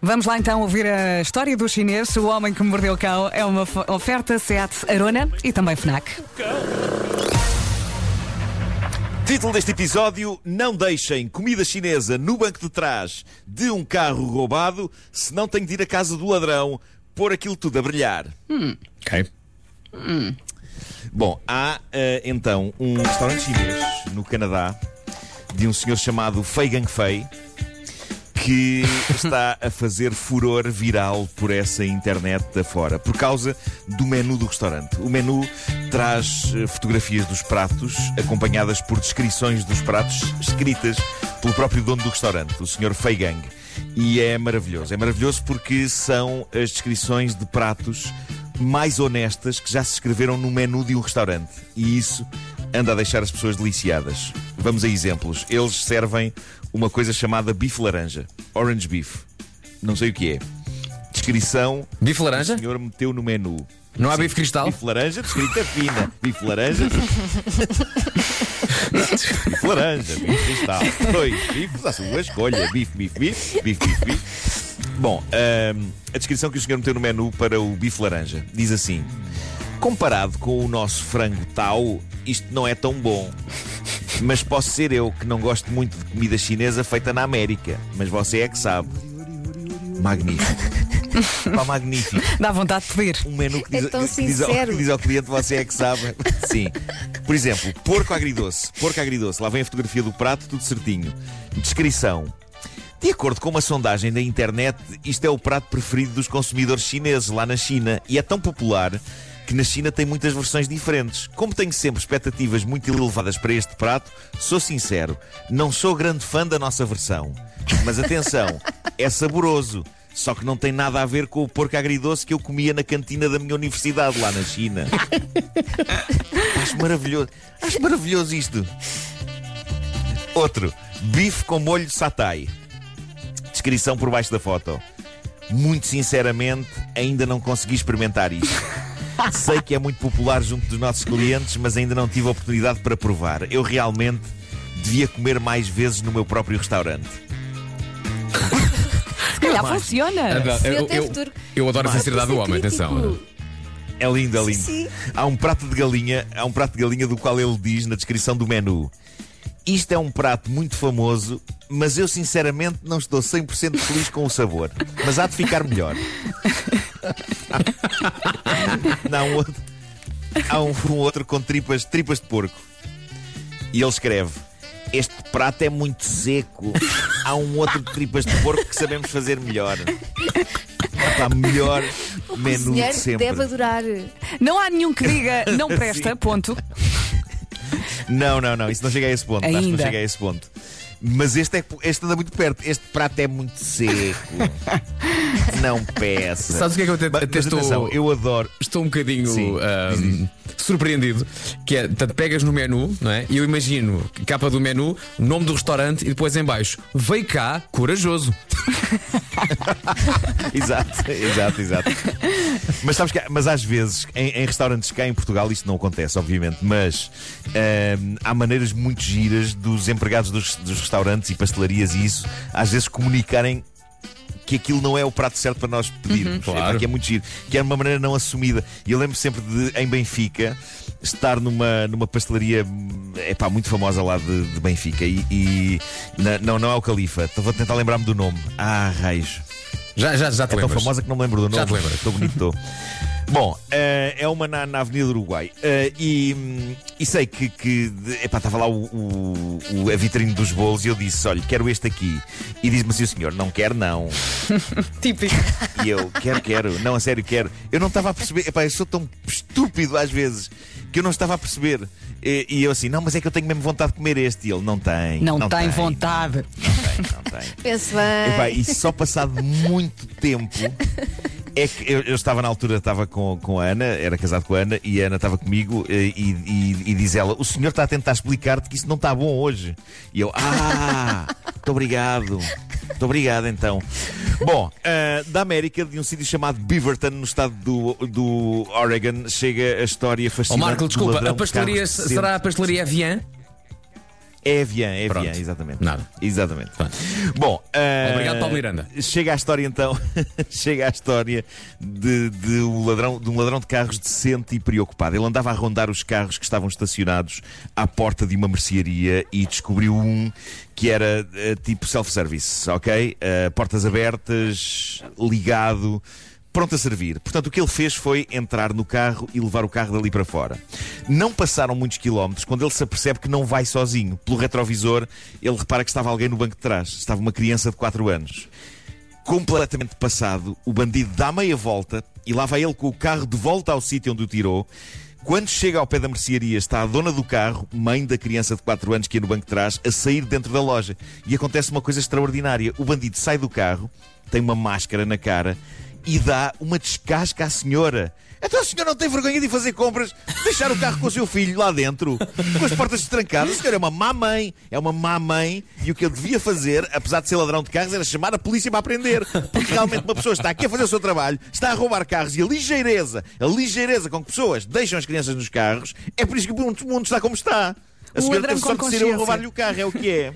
Vamos lá então ouvir a história do chinês. O homem que mordeu o cão é uma oferta Seat Arona e também FNAC. Título deste episódio: Não deixem comida chinesa no banco de trás de um carro roubado, senão tenho de ir à casa do ladrão pôr aquilo tudo a brilhar. Ok. Bom, há eh, então um restaurante chinês no Canadá de um senhor chamado Fei Gangfei que está a fazer furor viral por essa internet afora por causa do menu do restaurante. O menu traz eh, fotografias dos pratos acompanhadas por descrições dos pratos escritas pelo próprio dono do restaurante, o senhor Fei Gang. E é maravilhoso. É maravilhoso porque são as descrições de pratos mais honestas que já se escreveram no menu de um restaurante. E isso anda a deixar as pessoas deliciadas. Vamos a exemplos. Eles servem uma coisa chamada bife laranja. Orange beef. Não sei o que é. Descrição. Bife O laranja? senhor meteu no menu. Não há bife cristal? Bife laranja, descrita fina. Bife laranja. bife laranja, bife cristal. Dois bifes à sua escolha. Bife, bife, bife, bife, bife, bife. Bom, ahm, a descrição que o senhor meteu no menu para o bife laranja diz assim: Comparado com o nosso frango tau, isto não é tão bom. Mas posso ser eu que não gosto muito de comida chinesa feita na América. Mas você é que sabe. Magnífico. Pá, magnífico Dá vontade de pedir. um menu que diz, É tão que diz ao, que diz ao cliente, você é que sabe. Sim. Por exemplo, porco agridoce. Porco agridoce. Lá vem a fotografia do prato, tudo certinho. Descrição. De acordo com uma sondagem da internet, isto é o prato preferido dos consumidores chineses lá na China e é tão popular que na China tem muitas versões diferentes. Como tenho sempre expectativas muito elevadas para este prato, sou sincero, não sou grande fã da nossa versão. Mas atenção, é saboroso. Só que não tem nada a ver com o porco agridoce que eu comia na cantina da minha universidade lá na China. Acho maravilhoso. Acho maravilhoso isto. Outro. Bife com molho satay. Descrição por baixo da foto. Muito sinceramente, ainda não consegui experimentar isto. Sei que é muito popular junto dos nossos clientes, mas ainda não tive a oportunidade para provar. Eu realmente devia comer mais vezes no meu próprio restaurante. Se calhar funciona. Eu, tem eu- futuro. eu adoro a sinceridade do homem, Crítico. atenção. É lindo, é lindo. sim. Há um prato de galinha, há um prato de galinha do qual ele diz na descrição do menu. Isto é um prato muito famoso, mas eu sinceramente não estou 100% feliz com o sabor. Mas há de ficar melhor. não, um outro, há um, um outro com tripas, tripas de porco. E ele escreve: Este prato é muito seco. Há um outro de tripas de porco que sabemos fazer melhor. Epá, melhor menu de sempre. deve adorar. Não há nenhum que diga não presta, ponto. Não, não, não, isso não chega a esse ponto. Acho que não Ainda. chega a esse ponto. Mas este, é, este anda muito perto. Este prato é muito seco. não peça. Sabes o que é que eu até, até estou, atenção, eu adoro. estou um bocadinho Sim, ahm, diz, diz. surpreendido? Que é, portanto, pegas no menu, não é? E eu imagino, capa do menu, nome do restaurante e depois em baixo, veio cá, corajoso. Exato, exato, exato. Mas sabes que, mas às vezes, em, em restaurantes cá em Portugal, isto não acontece, obviamente, mas há maneiras muito giras dos empregados dos, dos restaurantes e pastelarias e isso, às vezes comunicarem que aquilo não é o prato certo para nós pedirmos. Claro. É, que é muito giro. Que é uma maneira não assumida. E eu lembro sempre de, em Benfica, estar numa, numa pastelaria epá, muito famosa lá de, de Benfica. E, e- na- não, não é o Califa. Vou tentar lembrar-me do nome. Ah, raios. Já, já, já te É tão famosa que não me lembro do nome. Já te lembras. Estou bonito, estou. Bom, eh, é uma na, na Avenida do Uruguai. Eh, e, hum, e sei que, que epá, estava lá o, o- o- a vitrine dos bolos e eu disse: Olha, quero este aqui. E diz-me assim: O senhor, não quer, não. Típico. E eu, quero, quero. Não, a sério, quero. Eu não estava a perceber. Epá, eu sou tão estúpido às vezes que eu não estava a perceber. E, e eu assim: Não, mas é que eu tenho mesmo vontade de comer este. E ele: Não tem. Não, tem vontade. Não bem. Epá, e só passado muito tempo é que eu, eu estava na altura, estava com, com a Ana, era casado com a Ana, e a Ana estava comigo eh, e, e- e diz ela: O senhor está a tentar explicar-te que isso não está bom hoje. E eu, ah, muito obrigado. Muito obrigado, então. Bom, ah, da América, de um sítio chamado Beaverton, no estado do, do Oregon, chega a história Ó fascinante. Marco, desculpa, a pastelaria será a pastelaria Avian? É Evian, é. Evian, exatamente. Nada. Exatamente. Pronto. Bom, ah, Obrigado, Paulo Miranda. Chega a história então, chega a história de, de um ladrão, de um ladrão de carros decente e preocupado. Ele andava a rondar os carros que estavam estacionados à porta de uma mercearia e descobriu um que era eh, tipo self-service, ok? Eh, portas abertas, ligado pronto a servir. Portanto, o que ele fez foi entrar no carro e levar o carro dali para fora. Não passaram muitos quilómetros quando ele se apercebe que não vai sozinho. Pelo retrovisor, ele repara que estava alguém no banco de trás. Estava uma criança de 4 anos. Completamente passado, o bandido dá meia volta e lá vai ele com o carro de volta ao sítio onde o tirou. Quando chega ao pé da mercearia, está a dona do carro, mãe da criança de 4 anos que ia no banco de trás, a sair dentro da loja. E acontece uma coisa extraordinária. O bandido sai do carro, tem uma máscara na cara e dá uma descasca à senhora. Então a senhora não tem vergonha de fazer compras, deixar o carro com o seu filho lá dentro, com as portas trancadas. A senhora é uma má mãe, é uma má mãe, e o que eu devia fazer, apesar de ser ladrão de carros, era chamar a polícia para aprender. Porque realmente uma pessoa está aqui a fazer o seu trabalho, está a roubar carros, e a ligeireza, a ligeireza com que pessoas deixam as crianças nos carros, é por isso que o mundo, está como está. A senhora teve com que ser eu roubar-lhe o carro, é o que é.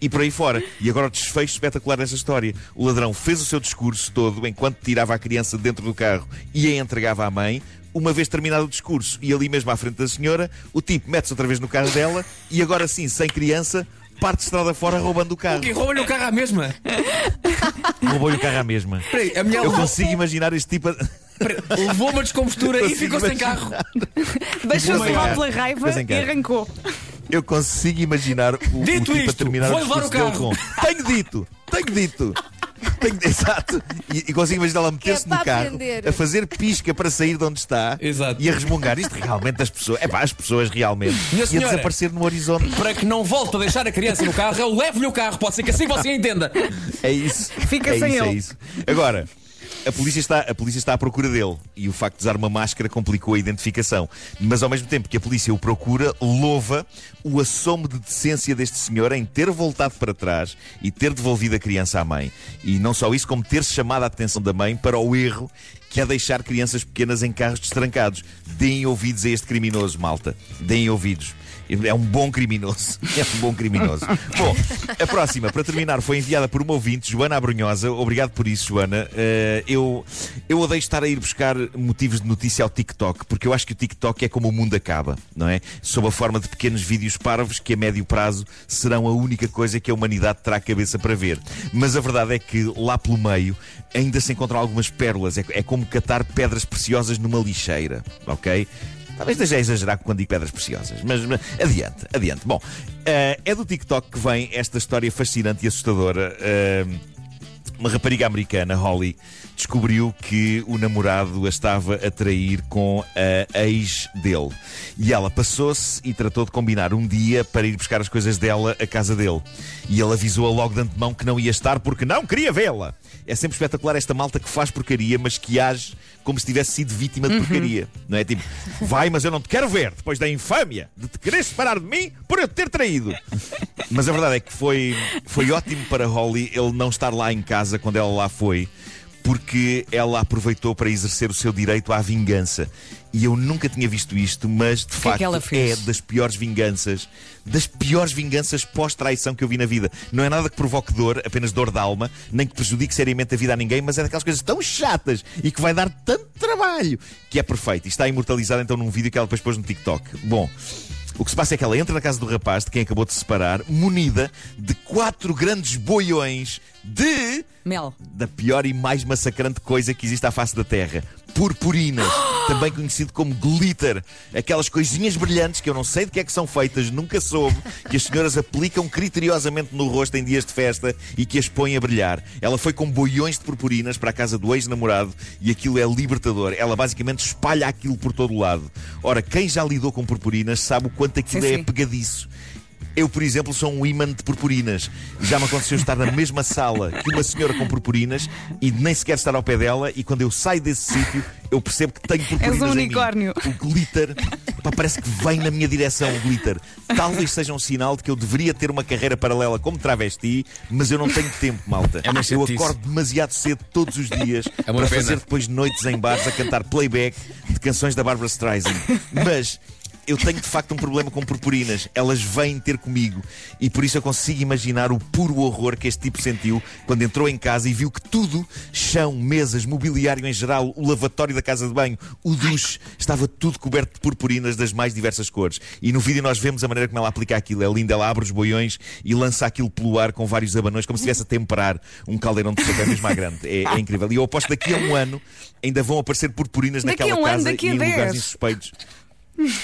E por aí fora. E agora o desfecho espetacular dessa história. O ladrão fez o seu discurso todo enquanto tirava a criança dentro do carro e a entregava à mãe. Uma vez terminado o discurso e ali mesmo à frente da senhora, o tipo mete-se outra vez no carro dela e agora sim, sem criança, parte de estrada fora roubando o carro. Que rouba-lhe o carro à mesma. Roubou-lhe o carro à mesma. Peraí, a mulher Eu levou- consigo imaginar este tipo. a- levou uma descompostura e ficou sem imaginar. carro. Deixou-se Ficou mal sem pela carro. raiva sem e carro. arrancou. Eu consigo imaginar o, o Dito tipo a isto, terminar vou o levar o carro. com Tenho dito, tenho dito. Tenho, exato. E, e consigo imaginar ela meter-se é no carro, aprender. a fazer pisca para sair de onde está Exato. e a resmungar. Isto realmente as pessoas. É pá, as pessoas realmente. E a E a senhora? desaparecer no horizonte. Para que não volte a deixar a criança no carro, eu levo-lhe o carro. Pode ser que assim você entenda. É isso. Fica é sem isso, ele. É isso. Agora. A polícia, está, a polícia está à procura dele e o facto de usar uma máscara complicou a identificação. Mas ao mesmo tempo que a polícia o procura, louva o assomo de decência deste senhor em ter voltado para trás e ter devolvido a criança à mãe. E não só isso, como ter chamado a atenção da mãe para o erro que é deixar crianças pequenas em carros destrancados. Deem ouvidos a este criminoso, malta. Deem ouvidos. É um bom criminoso. É um bom criminoso. Bom, a próxima, para terminar, foi enviada por uma ouvinte, Joana Abrunhosa. Obrigado por isso, Joana. Eh, eu, eu odeio estar a ir buscar motivos de notícia ao TikTok, porque eu acho que o TikTok é como o mundo acaba, não é? Sob a forma de pequenos vídeos parvos que a médio prazo serão a única coisa que a humanidade terá a cabeça para ver. Mas a verdade é que lá pelo meio ainda se encontram algumas pérolas. É, é como catar pedras preciosas numa lixeira, ok? Talvez esteja a exagerar quando digo pedras preciosas, mas mas adiante, adiante. Bom, eh, é do TikTok que vem esta história fascinante e assustadora. Eh, uma rapariga americana, Holly, descobriu que o namorado a estava a trair com a ex dele. E ela passou-se e tratou de combinar um dia para ir buscar as coisas dela à casa dele. E ele avisou-a logo de antemão que não ia estar porque não queria vê-la. É sempre espetacular esta malta que faz porcaria, mas que age como se tivesse sido vítima de porcaria. Não é tipo, vai, mas eu não te quero ver, depois da infâmia de te querer separar de mim por eu te ter traído. Mas a verdade é que foi, foi ótimo para Holly ele não estar lá em casa quando ela lá foi, porque ela aproveitou para exercer o seu direito à vingança. E eu nunca tinha visto isto, mas de que é facto fez? é das piores vinganças, das piores vinganças pós-traição que eu vi na vida. Não é nada que provoque dor, apenas dor de alma, nem que prejudique seriamente a vida a ninguém, mas é daquelas coisas tão chatas e que vai dar tanto trabalho que é perfeito. E está imortalizado então num vídeo que ela depois pôs no TikTok. Bom. O que se passa é que ela entra na casa do rapaz, de quem acabou de se separar, munida de quatro grandes boiões de Mel. da pior e mais massacrante coisa que existe à face da Terra. Purpurinas, também conhecido como glitter. Aquelas coisinhas brilhantes que eu não sei de que é que são feitas, nunca soube, que as senhoras aplicam criteriosamente no rosto em dias de festa e que as põem a brilhar. Ela foi com boiões de purpurinas para a casa do ex-namorado e aquilo é libertador. Ela basicamente espalha aquilo por todo o lado. Ora, quem já lidou com purpurinas sabe o quanto aquilo Sim, é sim. pegadiço. Eu, por exemplo, sou um imã de purpurinas. Já me aconteceu estar na mesma sala que uma senhora com purpurinas e nem sequer estar ao pé dela. E quando eu saio desse sítio, eu percebo que tenho purpurinas. És um em mim. unicórnio. O glitter, pá, parece que vem na minha direção. O glitter. Talvez seja um sinal de que eu deveria ter uma carreira paralela como travesti, mas eu não tenho tempo, malta. É uma eu chatice. acordo demasiado cedo todos os dias É para pena. fazer depois noites em bares a cantar playback de canções da Barbara Streisand. Mas eu tenho de facto um problema com purpurinas. Elas vêm ter comigo. E por isso eu consigo imaginar o puro horror que este tipo sentiu quando entrou em casa e viu que tudo, chão, mesas, mobiliário em geral, o lavatório da casa de banho, o duche, estava tudo coberto de purpurinas das mais diversas cores. E no vídeo nós vemos a maneira como ela aplica aquilo. É linda, ela abre os boiões e lança aquilo pelo ar com vários abanões, como se estivesse a temperar um caldeirão de sopa mesmo à grande. É, é, incrível. E eu aposto que daqui a um ano ainda vão aparecer purpurinas daqui naquela um casa ano, e em lugares 10. insuspeitos.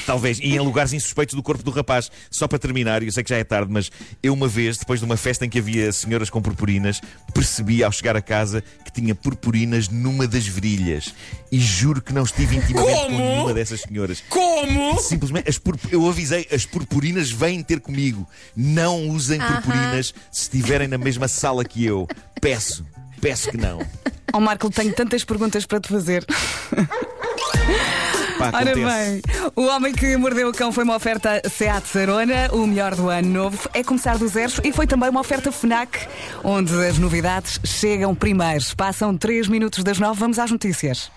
Talvez, e em lugares insuspeitos do corpo do rapaz. Só para terminar, eu sei que já é tarde, mas eu uma vez, depois de uma festa em que havia senhoras com purpurinas, percebi ao chegar a casa que tinha purpurinas numa das virilhas. E juro que não estive intimamente com Como? nenhuma dessas senhoras. Como? Simplesmente, as purp- eu avisei, as purpurinas vêm ter comigo. Não usem purpurinas se estiverem na mesma sala que eu. Peço, peço que não. Ó Marco, tenho tantas perguntas para te fazer. Pá, Ora bem, o homem que mordeu o cão foi uma oferta Seat Arona, o melhor do ano novo é começar do zero e foi também uma oferta FNAC, onde as novidades chegam primeiro. Passam 3 minutos das 9, vamos às notícias.